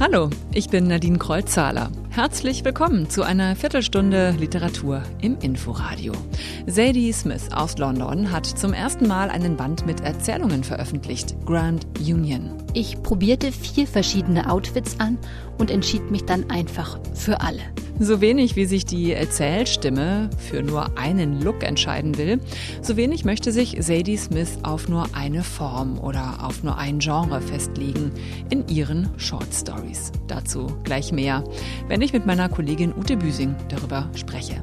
Hallo, ich bin Nadine Kreuzzahler. Herzlich willkommen zu einer Viertelstunde Literatur im Inforadio. Sadie Smith aus London hat zum ersten Mal einen Band mit Erzählungen veröffentlicht, Grand Union. Ich probierte vier verschiedene Outfits an und entschied mich dann einfach für alle. So wenig wie sich die Erzählstimme für nur einen Look entscheiden will, so wenig möchte sich Sadie Smith auf nur eine Form oder auf nur ein Genre festlegen in ihren Short Stories. Dazu gleich mehr, wenn ich mit meiner Kollegin Ute Büsing darüber spreche.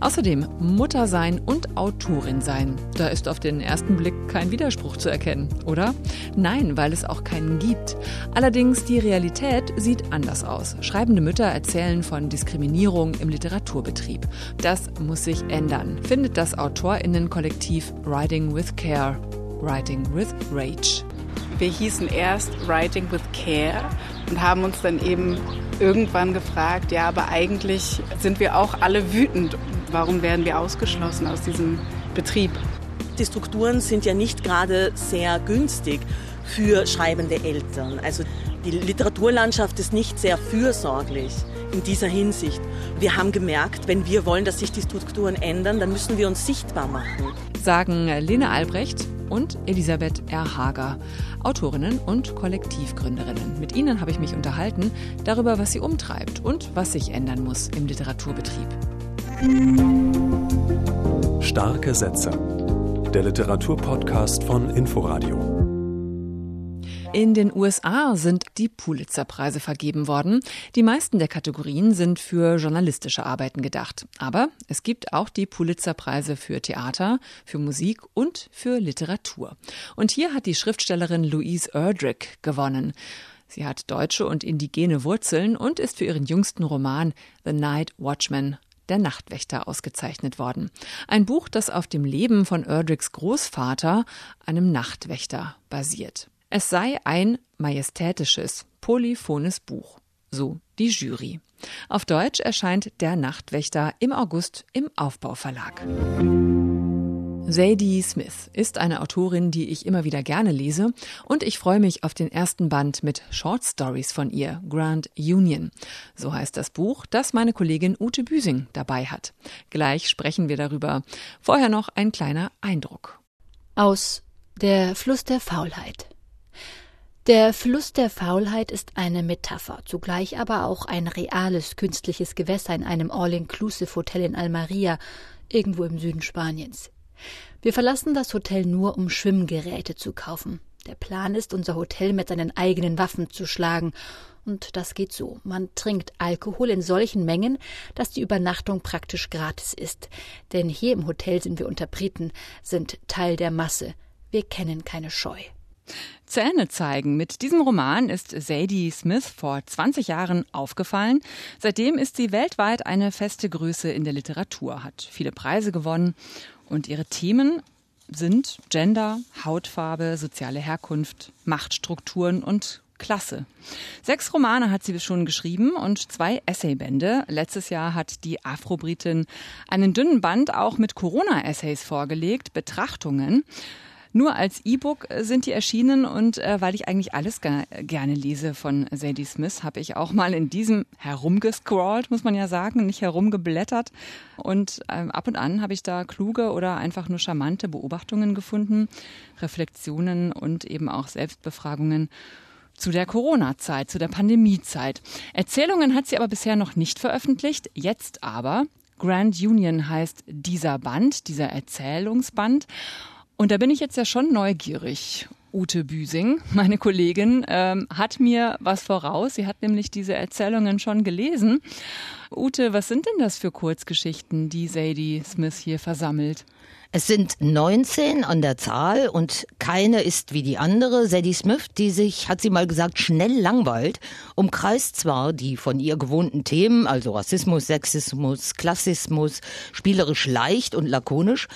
Außerdem Mutter sein und Autorin sein. Da ist auf den ersten Blick kein Widerspruch zu erkennen, oder? Nein, weil es auch keinen gibt. Allerdings die Realität sieht anders aus. Schreibende Mütter erzählen von Diskriminierung im Literaturbetrieb. Das muss sich ändern, findet das Autorinnenkollektiv Writing with Care, Writing with Rage. Wir hießen erst Writing with Care und haben uns dann eben irgendwann gefragt, ja, aber eigentlich sind wir auch alle wütend. Warum werden wir ausgeschlossen aus diesem Betrieb? Die Strukturen sind ja nicht gerade sehr günstig für schreibende Eltern. Also die Literaturlandschaft ist nicht sehr fürsorglich in dieser Hinsicht. Wir haben gemerkt, wenn wir wollen, dass sich die Strukturen ändern, dann müssen wir uns sichtbar machen. Sagen Lene Albrecht und Elisabeth R. Hager, Autorinnen und Kollektivgründerinnen. Mit ihnen habe ich mich unterhalten darüber, was sie umtreibt und was sich ändern muss im Literaturbetrieb. Starke Sätze. Der Literaturpodcast von Inforadio. In den USA sind die Pulitzer-Preise vergeben worden. Die meisten der Kategorien sind für journalistische Arbeiten gedacht. Aber es gibt auch die Pulitzer-Preise für Theater, für Musik und für Literatur. Und hier hat die Schriftstellerin Louise Erdrich gewonnen. Sie hat deutsche und indigene Wurzeln und ist für ihren jüngsten Roman The Night Watchman der Nachtwächter ausgezeichnet worden. Ein Buch, das auf dem Leben von Erdrichs Großvater, einem Nachtwächter, basiert. Es sei ein majestätisches, polyphones Buch. So die Jury. Auf Deutsch erscheint Der Nachtwächter im August im Aufbauverlag. Sadie Smith ist eine Autorin, die ich immer wieder gerne lese und ich freue mich auf den ersten Band mit Short Stories von ihr, Grand Union. So heißt das Buch, das meine Kollegin Ute Büsing dabei hat. Gleich sprechen wir darüber. Vorher noch ein kleiner Eindruck. Aus Der Fluss der Faulheit der Fluss der Faulheit ist eine Metapher, zugleich aber auch ein reales künstliches Gewässer in einem All-Inclusive-Hotel in Almeria, irgendwo im Süden Spaniens. Wir verlassen das Hotel nur, um Schwimmgeräte zu kaufen. Der Plan ist, unser Hotel mit seinen eigenen Waffen zu schlagen. Und das geht so. Man trinkt Alkohol in solchen Mengen, dass die Übernachtung praktisch gratis ist. Denn hier im Hotel sind wir unter Briten, sind Teil der Masse. Wir kennen keine Scheu. Zähne zeigen. Mit diesem Roman ist Sadie Smith vor 20 Jahren aufgefallen. Seitdem ist sie weltweit eine feste Größe in der Literatur, hat viele Preise gewonnen und ihre Themen sind Gender, Hautfarbe, soziale Herkunft, Machtstrukturen und Klasse. Sechs Romane hat sie schon geschrieben und zwei Essaybände. Letztes Jahr hat die Afrobritin einen dünnen Band auch mit Corona-Essays vorgelegt, Betrachtungen. Nur als E-Book sind die erschienen und äh, weil ich eigentlich alles ge gerne lese von Sadie Smith, habe ich auch mal in diesem herumgescrollt, muss man ja sagen, nicht herumgeblättert. Und äh, ab und an habe ich da kluge oder einfach nur charmante Beobachtungen gefunden, Reflexionen und eben auch Selbstbefragungen zu der Corona-Zeit, zu der Pandemie-Zeit. Erzählungen hat sie aber bisher noch nicht veröffentlicht, jetzt aber. Grand Union heißt dieser Band, dieser Erzählungsband. Und da bin ich jetzt ja schon neugierig. Ute Büsing, meine Kollegin, ähm, hat mir was voraus. Sie hat nämlich diese Erzählungen schon gelesen. Ute, was sind denn das für Kurzgeschichten, die Sadie Smith hier versammelt? Es sind 19 an der Zahl und keine ist wie die andere. Sadie Smith, die sich, hat sie mal gesagt, schnell langweilt, umkreist zwar die von ihr gewohnten Themen, also Rassismus, Sexismus, Klassismus, spielerisch leicht und lakonisch,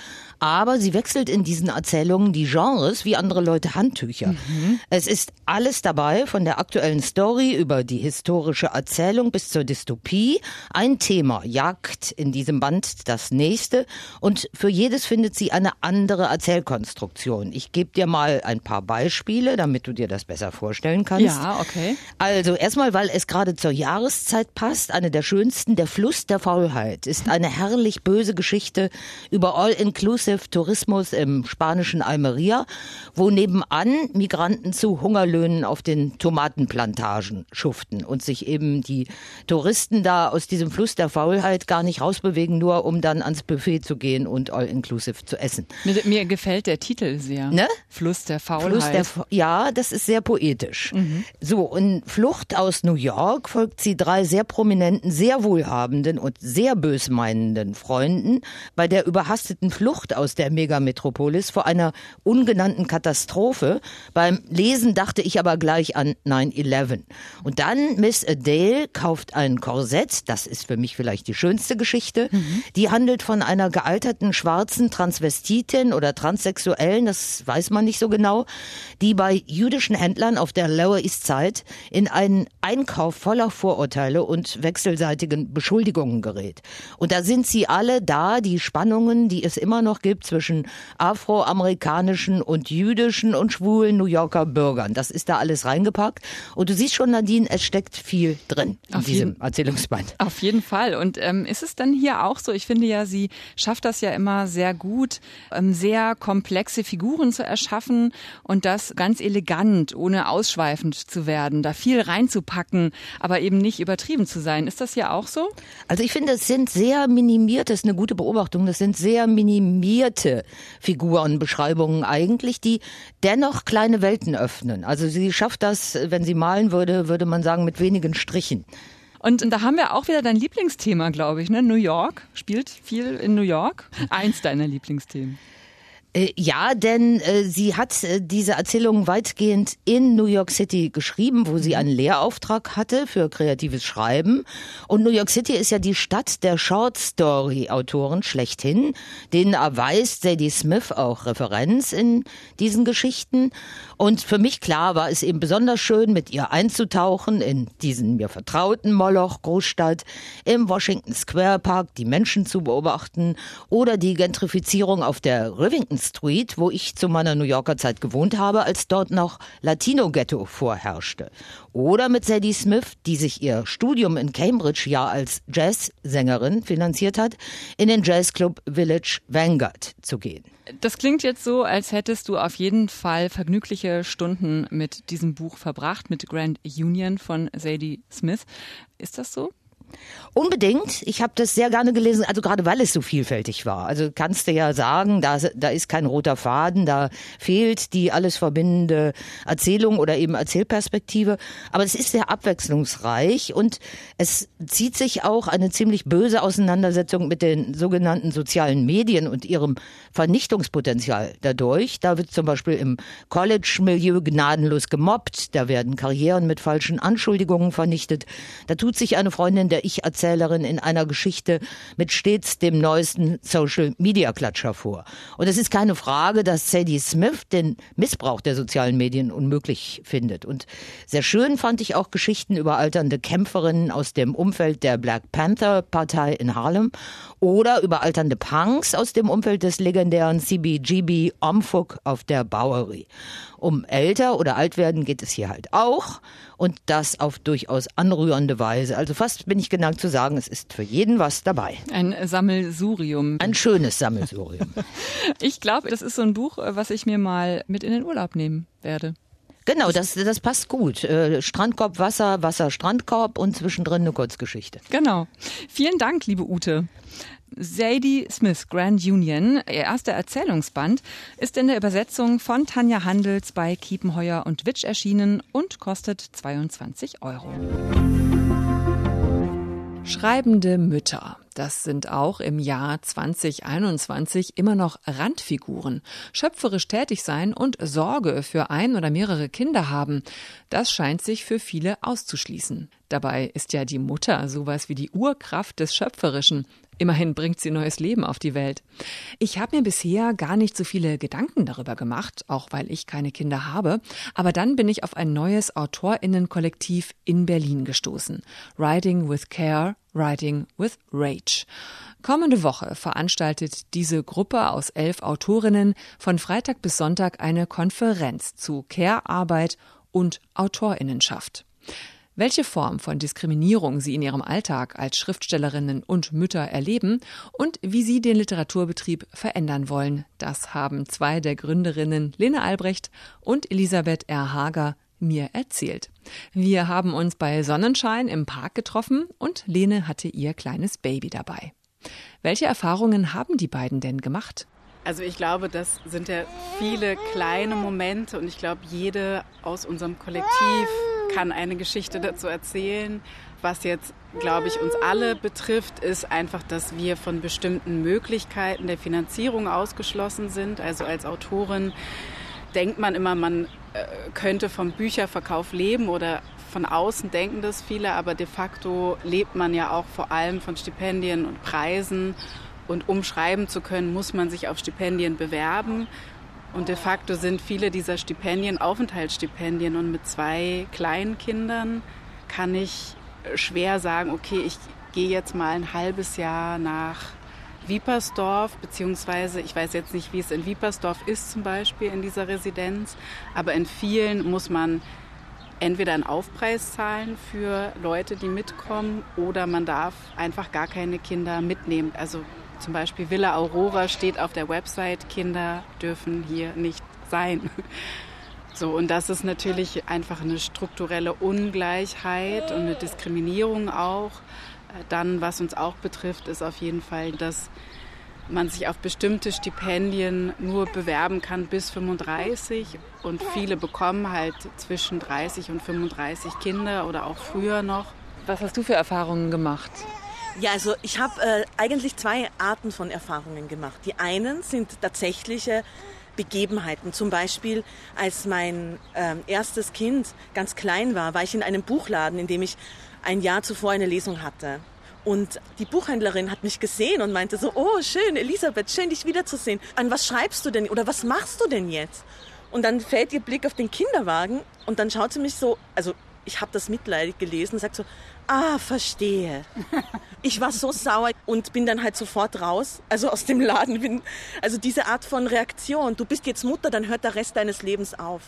aber sie wechselt in diesen Erzählungen die Genres wie andere Leute Handtücher. Mhm. Es ist alles dabei, von der aktuellen Story über die historische Erzählung bis zur Dystopie. Ein Thema jagt in diesem Band das nächste und für jedes findet sie eine andere Erzählkonstruktion. Ich gebe dir mal ein paar Beispiele, damit du dir das besser vorstellen kannst. Ja, okay. Also erstmal, weil es gerade zur Jahreszeit passt, eine der schönsten, der Fluss der Faulheit, ist eine herrlich böse Geschichte über All-Inclusive Inclusive Tourismus im spanischen Almeria, wo nebenan Migranten zu Hungerlöhnen auf den Tomatenplantagen schuften und sich eben die Touristen da aus diesem Fluss der Faulheit gar nicht rausbewegen, nur um dann ans Buffet zu gehen und All-Inclusive zu essen. Mir, mir, gefällt der Titel sehr. Ne? Fluss der Faulheit. Fluss der, ja, das ist sehr poetisch. Mhm. So, in Flucht aus New York folgt sie drei sehr prominenten, sehr wohlhabenden und sehr bösmeinenden Freunden bei der überhasteten Flucht aus der Megametropolis vor einer ungenannten Katastrophe. Beim Lesen dachte ich aber gleich an 9-11. Und dann Miss Adele kauft ein Korsett, das ist für mich vielleicht die schönste Geschichte. Mhm. Die handelt von einer gealterten schwarzen Transvestitin oder Transsexuellen, das weiß man nicht so genau, die bei jüdischen Händlern auf der Lower East Side in einen Einkauf voller Vorurteile und wechselseitigen Beschuldigungen gerät. Und da sind sie alle da, die Spannungen, die es immer noch gibt zwischen afroamerikanischen und jüdischen und schwulen New Yorker Bürgern. Das ist da alles reingepackt. Und du siehst schon, Nadine, es steckt viel drin in auf diesem jeden, Erzählungsband. Auf jeden Fall. Und ähm, ist es dann hier auch so? Ich finde ja, sie schafft das ja immer sehr gut, ähm, sehr komplexe Figuren zu erschaffen und das ganz elegant, ohne ausschweifend zu werden, da viel reinzupacken, aber eben nicht übertrieben zu sein. Ist das ja auch so? Also ich finde, es sind sehr minimiert, das ist eine gute Beobachtung, das sind sehr minimiert detaillierte Figurenbeschreibungen eigentlich, die dennoch kleine Welten öffnen. Also sie schafft das, wenn sie malen würde, würde man sagen, mit wenigen Strichen. Und da haben wir auch wieder dein Lieblingsthema, glaube ich, ne? New York spielt viel in New York. Eins deiner Lieblingsthemen. Äh, ja, denn äh, sie hat äh, diese Erzählung weitgehend in New York City geschrieben, wo sie mhm. einen Lehrauftrag hatte für kreatives Schreiben. Und New York City ist ja die Stadt der Short Story Autoren schlechthin. Denen erweist Sadie Smith auch Referenz in diesen Geschichten. Und für mich klar war es eben besonders schön, mit ihr einzutauchen in diesen mir vertrauten Moloch Großstadt, im Washington Square Park die Menschen zu beobachten oder die Gentrifizierung auf der Rivington Street, wo ich zu meiner New Yorker Zeit gewohnt habe, als dort noch Latino-Ghetto vorherrschte. Oder mit Sadie Smith, die sich ihr Studium in Cambridge ja als Jazzsängerin finanziert hat, in den Jazzclub Village Vanguard zu gehen. Das klingt jetzt so, als hättest du auf jeden Fall vergnügliche Stunden mit diesem Buch verbracht, mit Grand Union von Sadie Smith. Ist das so? Unbedingt. Ich habe das sehr gerne gelesen, also gerade weil es so vielfältig war. Also kannst du ja sagen, da, da ist kein roter Faden, da fehlt die alles verbindende Erzählung oder eben Erzählperspektive. Aber es ist sehr abwechslungsreich und es zieht sich auch eine ziemlich böse Auseinandersetzung mit den sogenannten sozialen Medien und ihrem Vernichtungspotenzial dadurch. Da wird zum Beispiel im College-Milieu gnadenlos gemobbt, da werden Karrieren mit falschen Anschuldigungen vernichtet. Da tut sich eine Freundin der ich-Erzählerin in einer Geschichte mit stets dem neuesten Social-Media-Klatscher vor. Und es ist keine Frage, dass Sadie Smith den Missbrauch der sozialen Medien unmöglich findet. Und sehr schön fand ich auch Geschichten über alternde Kämpferinnen aus dem Umfeld der Black Panther-Partei in Harlem oder über alternde Punks aus dem Umfeld des legendären CBGB Omfug auf der Bowery. Um älter oder alt werden geht es hier halt auch und das auf durchaus anrührende Weise. Also fast bin ich geneigt zu sagen, es ist für jeden was dabei. Ein Sammelsurium. Ein schönes Sammelsurium. ich glaube, das ist so ein Buch, was ich mir mal mit in den Urlaub nehmen werde. Genau, das, das passt gut. Äh, Strandkorb, Wasser, Wasser, Strandkorb und zwischendrin eine Kurzgeschichte. Genau. Vielen Dank, liebe Ute. Sadie Smith, Grand Union, ihr erster Erzählungsband, ist in der Übersetzung von Tanja Handels bei Kiepenheuer und Witsch erschienen und kostet 22 Euro. Schreibende Mütter. Das sind auch im Jahr 2021 immer noch Randfiguren. Schöpferisch tätig sein und Sorge für ein oder mehrere Kinder haben. Das scheint sich für viele auszuschließen. Dabei ist ja die Mutter sowas wie die Urkraft des Schöpferischen. Immerhin bringt sie neues Leben auf die Welt. Ich habe mir bisher gar nicht so viele Gedanken darüber gemacht, auch weil ich keine Kinder habe. Aber dann bin ich auf ein neues Autorinnenkollektiv in Berlin gestoßen. Writing with Care, Writing with Rage. Kommende Woche veranstaltet diese Gruppe aus elf Autorinnen von Freitag bis Sonntag eine Konferenz zu Care-Arbeit und Autorinnenschaft. Welche Form von Diskriminierung sie in ihrem Alltag als Schriftstellerinnen und Mütter erleben und wie sie den Literaturbetrieb verändern wollen, das haben zwei der Gründerinnen Lene Albrecht und Elisabeth R. Hager mir erzählt. Wir haben uns bei Sonnenschein im Park getroffen und Lene hatte ihr kleines Baby dabei. Welche Erfahrungen haben die beiden denn gemacht? Also ich glaube, das sind ja viele kleine Momente und ich glaube, jede aus unserem Kollektiv kann eine Geschichte dazu erzählen. Was jetzt, glaube ich, uns alle betrifft, ist einfach, dass wir von bestimmten Möglichkeiten der Finanzierung ausgeschlossen sind. Also als Autorin denkt man immer, man äh, könnte vom Bücherverkauf leben oder von außen denken das viele, aber de facto lebt man ja auch vor allem von Stipendien und Preisen. Und um schreiben zu können, muss man sich auf Stipendien bewerben. Und de facto sind viele dieser Stipendien Aufenthaltsstipendien. Und mit zwei kleinen Kindern kann ich schwer sagen, okay, ich gehe jetzt mal ein halbes Jahr nach Wiepersdorf, beziehungsweise ich weiß jetzt nicht, wie es in Wiepersdorf ist zum Beispiel in dieser Residenz, aber in vielen muss man entweder einen Aufpreis zahlen für Leute, die mitkommen, oder man darf einfach gar keine Kinder mitnehmen. Also zum Beispiel Villa Aurora steht auf der Website, Kinder dürfen hier nicht sein. So, und das ist natürlich einfach eine strukturelle Ungleichheit und eine Diskriminierung auch. Dann, was uns auch betrifft, ist auf jeden Fall, dass man sich auf bestimmte Stipendien nur bewerben kann bis 35 und viele bekommen halt zwischen 30 und 35 Kinder oder auch früher noch. Was hast du für Erfahrungen gemacht? Ja, also ich habe äh, eigentlich zwei Arten von Erfahrungen gemacht. Die einen sind tatsächliche Begebenheiten. Zum Beispiel, als mein äh, erstes Kind ganz klein war, war ich in einem Buchladen, in dem ich ein Jahr zuvor eine Lesung hatte. Und die Buchhändlerin hat mich gesehen und meinte so, oh schön, Elisabeth, schön dich wiederzusehen. An was schreibst du denn oder was machst du denn jetzt? Und dann fällt ihr Blick auf den Kinderwagen und dann schaut sie mich so, also ich habe das mitleidig gelesen und sagt so, ah, verstehe. Ich war so sauer und bin dann halt sofort raus, also aus dem Laden. Bin, also diese Art von Reaktion, du bist jetzt Mutter, dann hört der Rest deines Lebens auf.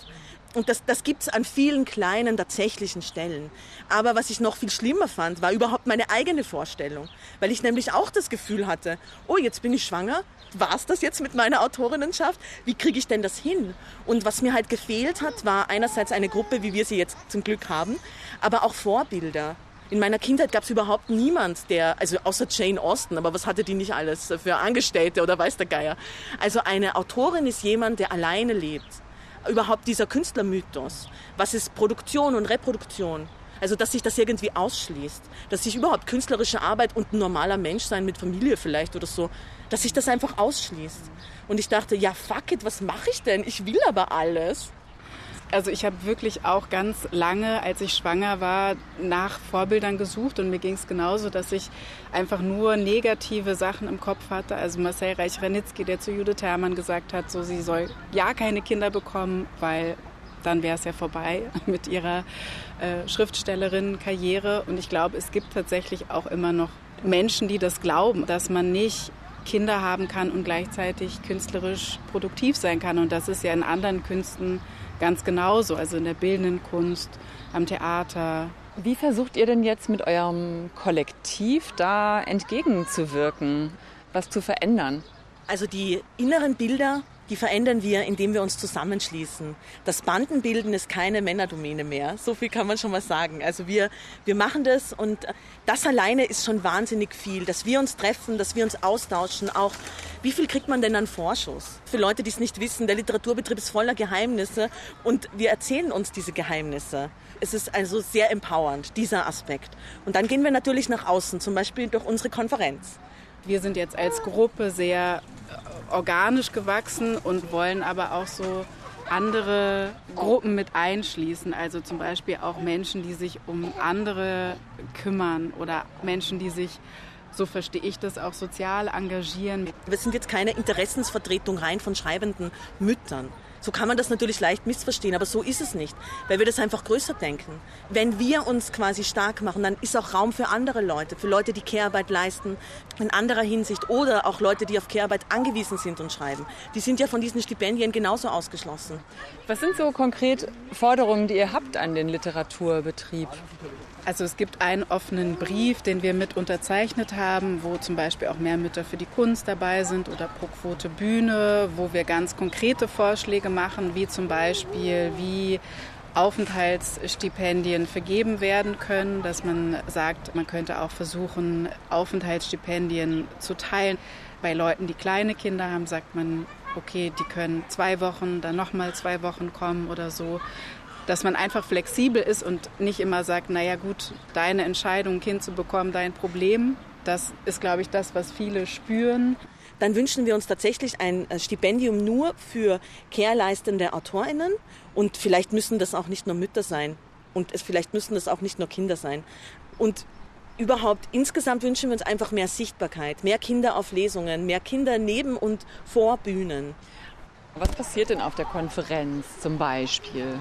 Und das, das gibt es an vielen kleinen tatsächlichen Stellen. Aber was ich noch viel schlimmer fand, war überhaupt meine eigene Vorstellung. Weil ich nämlich auch das Gefühl hatte, oh, jetzt bin ich schwanger, war es das jetzt mit meiner Autorinnenschaft? Wie kriege ich denn das hin? Und was mir halt gefehlt hat, war einerseits eine Gruppe, wie wir sie jetzt zum Glück haben, aber auch Vorbilder. In meiner Kindheit gab es überhaupt niemand, der, also außer Jane Austen, aber was hatte die nicht alles für Angestellte oder weiß der Geier. Also eine Autorin ist jemand, der alleine lebt überhaupt dieser Künstlermythos? Was ist Produktion und Reproduktion? Also, dass sich das irgendwie ausschließt, dass sich überhaupt künstlerische Arbeit und ein normaler Mensch sein mit Familie vielleicht oder so, dass sich das einfach ausschließt. Und ich dachte, ja, fuck it, was mache ich denn? Ich will aber alles. Also ich habe wirklich auch ganz lange, als ich schwanger war, nach Vorbildern gesucht und mir ging es genauso, dass ich einfach nur negative Sachen im Kopf hatte. Also Marcel Reich-Ranitzky, der zu Judith Herrmann gesagt hat, so sie soll ja keine Kinder bekommen, weil dann wäre es ja vorbei mit ihrer äh, Schriftstellerin-Karriere. Und ich glaube, es gibt tatsächlich auch immer noch Menschen, die das glauben, dass man nicht Kinder haben kann und gleichzeitig künstlerisch produktiv sein kann. Und das ist ja in anderen Künsten ganz genauso, also in der bildenden Kunst, am Theater. Wie versucht ihr denn jetzt mit eurem Kollektiv da entgegenzuwirken, was zu verändern? Also die inneren Bilder die verändern wir, indem wir uns zusammenschließen. Das Bandenbilden ist keine Männerdomäne mehr. So viel kann man schon mal sagen. Also wir, wir machen das und das alleine ist schon wahnsinnig viel, dass wir uns treffen, dass wir uns austauschen. Auch wie viel kriegt man denn an Vorschuss? Für Leute, die es nicht wissen, der Literaturbetrieb ist voller Geheimnisse und wir erzählen uns diese Geheimnisse. Es ist also sehr empowernd, dieser Aspekt. Und dann gehen wir natürlich nach außen, zum Beispiel durch unsere Konferenz. Wir sind jetzt als Gruppe sehr organisch gewachsen und wollen aber auch so andere Gruppen mit einschließen, also zum Beispiel auch Menschen, die sich um andere kümmern oder Menschen, die sich so verstehe ich das auch sozial engagieren. Wir sind jetzt keine Interessensvertretung rein von schreibenden Müttern. So kann man das natürlich leicht missverstehen, aber so ist es nicht, weil wir das einfach größer denken. Wenn wir uns quasi stark machen, dann ist auch Raum für andere Leute, für Leute, die Care-Arbeit leisten, in anderer Hinsicht oder auch Leute, die auf Care-Arbeit angewiesen sind und schreiben. Die sind ja von diesen Stipendien genauso ausgeschlossen. Was sind so konkret Forderungen, die ihr habt an den Literaturbetrieb? Also es gibt einen offenen Brief, den wir mit unterzeichnet haben, wo zum Beispiel auch mehr Mütter für die Kunst dabei sind oder pro Quote Bühne, wo wir ganz konkrete Vorschläge machen, wie zum Beispiel, wie Aufenthaltsstipendien vergeben werden können, dass man sagt, man könnte auch versuchen, Aufenthaltsstipendien zu teilen. Bei Leuten, die kleine Kinder haben, sagt man, okay, die können zwei Wochen, dann nochmal zwei Wochen kommen oder so dass man einfach flexibel ist und nicht immer sagt, naja gut, deine Entscheidung, ein Kind zu bekommen, dein Problem. Das ist, glaube ich, das, was viele spüren. Dann wünschen wir uns tatsächlich ein äh, Stipendium nur für care-leistende AutorInnen. Und vielleicht müssen das auch nicht nur Mütter sein. Und es, vielleicht müssen das auch nicht nur Kinder sein. Und überhaupt insgesamt wünschen wir uns einfach mehr Sichtbarkeit, mehr Kinder auf Lesungen, mehr Kinder neben und vor Bühnen. Was passiert denn auf der Konferenz zum Beispiel?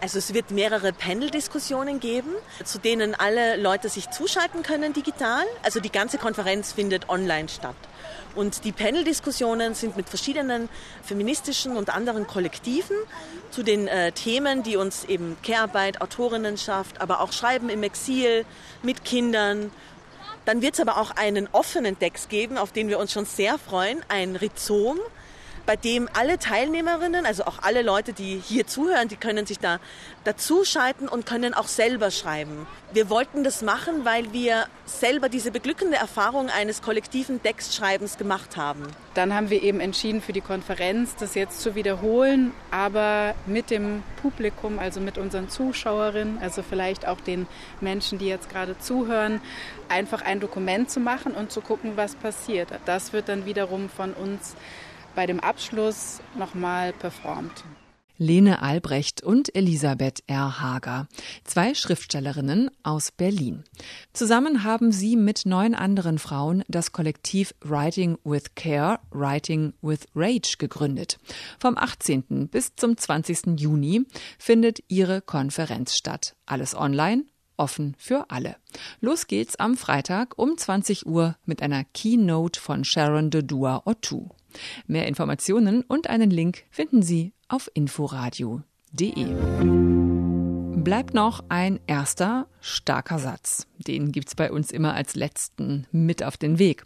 Also es wird mehrere Panel-Diskussionen geben, zu denen alle Leute sich zuschalten können digital. Also die ganze Konferenz findet online statt. Und die Panel-Diskussionen sind mit verschiedenen feministischen und anderen Kollektiven zu den äh, Themen, die uns eben Care-Arbeit, Autorinnenschaft, aber auch Schreiben im Exil mit Kindern. Dann wird es aber auch einen offenen Text geben, auf den wir uns schon sehr freuen, ein Rhizom, bei dem alle Teilnehmerinnen, also auch alle Leute, die hier zuhören, die können sich da dazuschalten und können auch selber schreiben. Wir wollten das machen, weil wir selber diese beglückende Erfahrung eines kollektiven Textschreibens gemacht haben. Dann haben wir eben entschieden, für die Konferenz das jetzt zu wiederholen, aber mit dem Publikum, also mit unseren Zuschauerinnen, also vielleicht auch den Menschen, die jetzt gerade zuhören, einfach ein Dokument zu machen und zu gucken, was passiert. Das wird dann wiederum von uns bei dem Abschluss nochmal performt. Lene Albrecht und Elisabeth R. Hager, zwei Schriftstellerinnen aus Berlin. Zusammen haben sie mit neun anderen Frauen das Kollektiv Writing with Care, Writing with Rage gegründet. Vom 18. bis zum 20. Juni findet ihre Konferenz statt. Alles online, offen für alle. Los geht's am Freitag um 20 Uhr mit einer Keynote von Sharon Dodua Ottu. Mehr Informationen und einen Link finden Sie auf inforadio.de. Bleibt noch ein erster starker Satz. Den gibt's bei uns immer als letzten mit auf den Weg.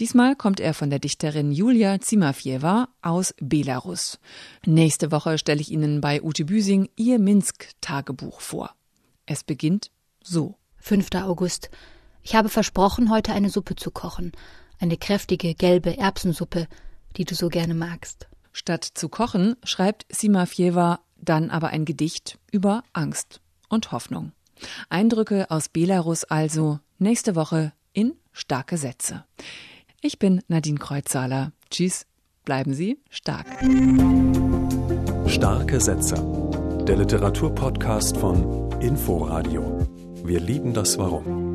Diesmal kommt er von der Dichterin Julia Zimafjewa aus Belarus. Nächste Woche stelle ich Ihnen bei Ute Büsing ihr Minsk-Tagebuch vor. Es beginnt so. 5. August. Ich habe versprochen, heute eine Suppe zu kochen. Eine kräftige, gelbe Erbsensuppe, die du so gerne magst. Statt zu kochen, schreibt Simafjewa dann aber ein Gedicht über Angst und Hoffnung. Eindrücke aus Belarus also nächste Woche in starke Sätze. Ich bin Nadine Kreuzhaler. Tschüss, bleiben Sie stark. Starke Sätze. Der Literaturpodcast von Inforadio. Wir lieben das Warum.